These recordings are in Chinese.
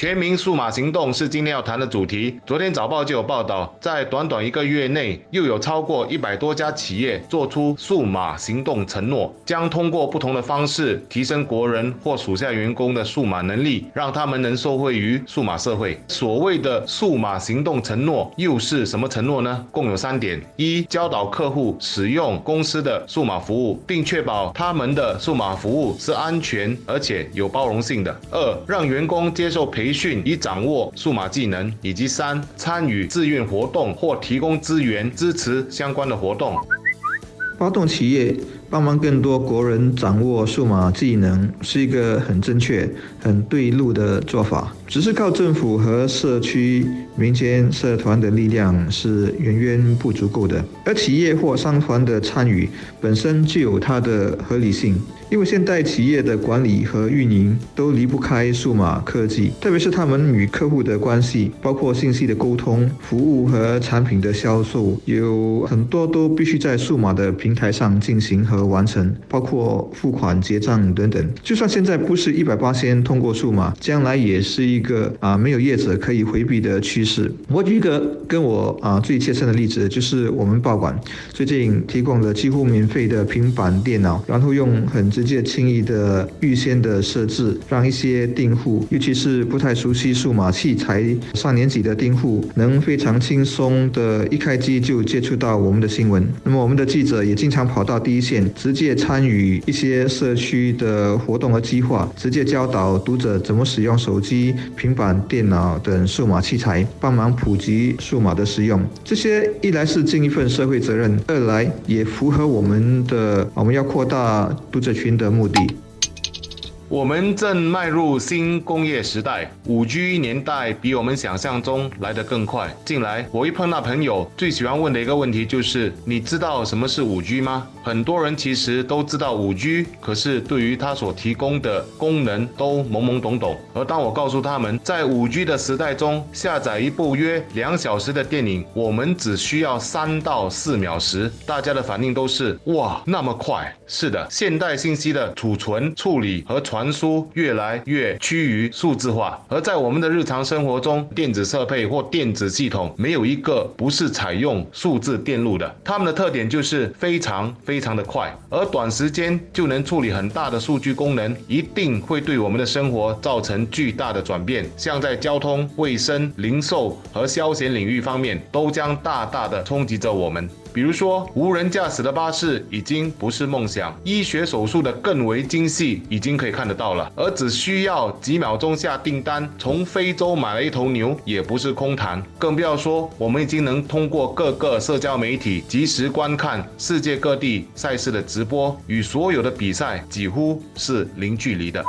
全民数码行动是今天要谈的主题。昨天早报就有报道，在短短一个月内，又有超过一百多家企业做出数码行动承诺，将通过不同的方式提升国人或属下员工的数码能力，让他们能受惠于数码社会。所谓的数码行动承诺又是什么承诺呢？共有三点：一、教导客户使用公司的数码服务，并确保他们的数码服务是安全而且有包容性的；二、让员工接受培培训以掌握数码技能，以及三参与志愿活动或提供资源支持相关的活动，发动企业。帮忙更多国人掌握数码技能是一个很正确、很对路的做法。只是靠政府和社区、民间社团的力量是远远不足够的。而企业或商团的参与本身就有它的合理性，因为现代企业的管理和运营都离不开数码科技，特别是他们与客户的关系，包括信息的沟通、服务和产品的销售，有很多都必须在数码的平台上进行和。完成，包括付款、结账等等。就算现在不是一百八先通过数码，将来也是一个啊没有业者可以回避的趋势。我举一个跟我啊最切身的例子，就是我们报馆最近提供了几乎免费的平板电脑，然后用很直接、轻易的预先的设置，让一些订户，尤其是不太熟悉数码器材上年纪的订户，能非常轻松的一开机就接触到我们的新闻。那么我们的记者也经常跑到第一线。直接参与一些社区的活动和计划，直接教导读者怎么使用手机、平板电脑等数码器材，帮忙普及数码的使用。这些一来是尽一份社会责任，二来也符合我们的我们要扩大读者群的目的。我们正迈入新工业时代，五 G 年代比我们想象中来得更快。近来，我一碰到朋友，最喜欢问的一个问题就是：你知道什么是五 G 吗？很多人其实都知道五 G，可是对于它所提供的功能都懵懵懂懂。而当我告诉他们，在五 G 的时代中，下载一部约两小时的电影，我们只需要三到四秒时，大家的反应都是：哇，那么快！是的，现代信息的储存、处理和传。传输越来越趋于数字化，而在我们的日常生活中，电子设备或电子系统没有一个不是采用数字电路的。它们的特点就是非常非常的快，而短时间就能处理很大的数据功能，一定会对我们的生活造成巨大的转变。像在交通、卫生、零售和消闲领域方面，都将大大的冲击着我们。比如说，无人驾驶的巴士已经不是梦想，医学手术的更为精细已经可以看得到了，而只需要几秒钟下订单，从非洲买了一头牛也不是空谈，更不要说我们已经能通过各个社交媒体及时观看世界各地赛事的直播，与所有的比赛几乎是零距离的。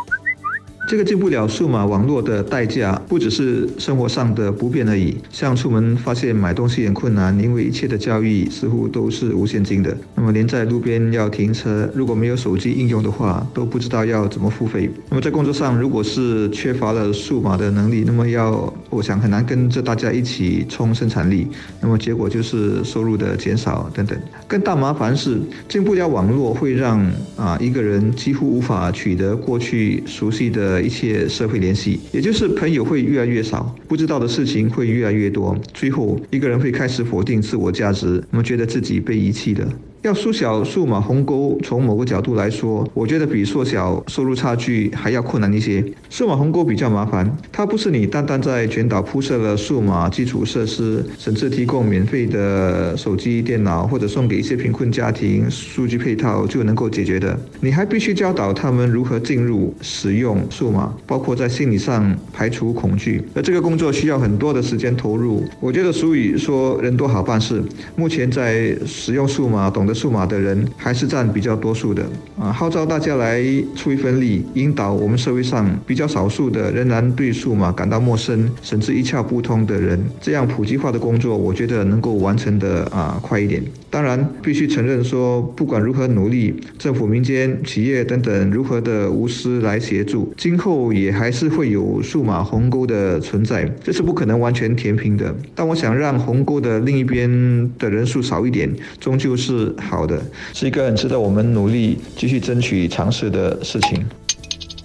这个进不了数码网络的代价，不只是生活上的不便而已。像出门发现买东西很困难，因为一切的交易似乎都是无现金的。那么连在路边要停车，如果没有手机应用的话，都不知道要怎么付费。那么在工作上，如果是缺乏了数码的能力，那么要我想很难跟着大家一起冲生产力。那么结果就是收入的减少等等。更大麻烦是进不了网络会让啊一个人几乎无法取得过去熟悉的。一切社会联系，也就是朋友会越来越少，不知道的事情会越来越多，最后一个人会开始否定自我价值，那么觉得自己被遗弃的。要缩小数码鸿沟，从某个角度来说，我觉得比缩小收入差距还要困难一些。数码鸿沟比较麻烦，它不是你单单在全岛铺设了数码基础设施，甚至提供免费的手机、电脑，或者送给一些贫困家庭数据配套就能够解决的。你还必须教导他们如何进入、使用数码，包括在心理上排除恐惧。而这个工作需要很多的时间投入。我觉得俗语说“人多好办事”，目前在使用数码、懂得。数码的人还是占比较多数的啊。号召大家来出一份力，引导我们社会上比较少数的仍然对数码感到陌生，甚至一窍不通的人，这样普及化的工作，我觉得能够完成的啊快一点。当然，必须承认说，不管如何努力，政府、民间、企业等等如何的无私来协助，今后也还是会有数码鸿沟的存在，这是不可能完全填平的。但我想让鸿沟的另一边的人数少一点，终究是好的，是一个很值得我们努力继续争取尝试的事情。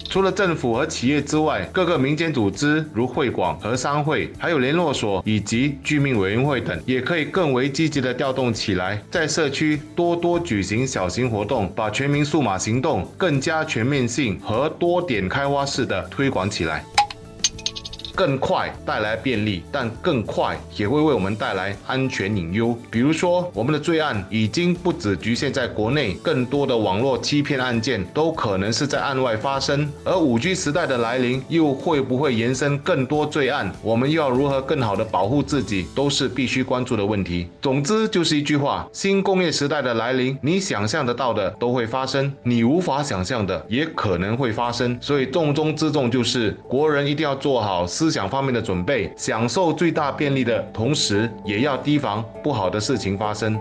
除了政府和企业之外，各个民间组织如会馆和商会，还有联络所以及居民委员会等，也可以更为积极的调动起来，在社区多多举行小型活动，把全民数码行动更加全面性和多点开花式的推广起来。更快带来便利，但更快也会为我们带来安全隐忧。比如说，我们的罪案已经不只局限在国内，更多的网络欺骗案件都可能是在案外发生。而五 G 时代的来临，又会不会延伸更多罪案？我们又要如何更好的保护自己，都是必须关注的问题。总之，就是一句话：新工业时代的来临，你想象得到的都会发生，你无法想象的也可能会发生。所以，重中之重就是国人一定要做好思。思想方面的准备，享受最大便利的同时，也要提防不好的事情发生。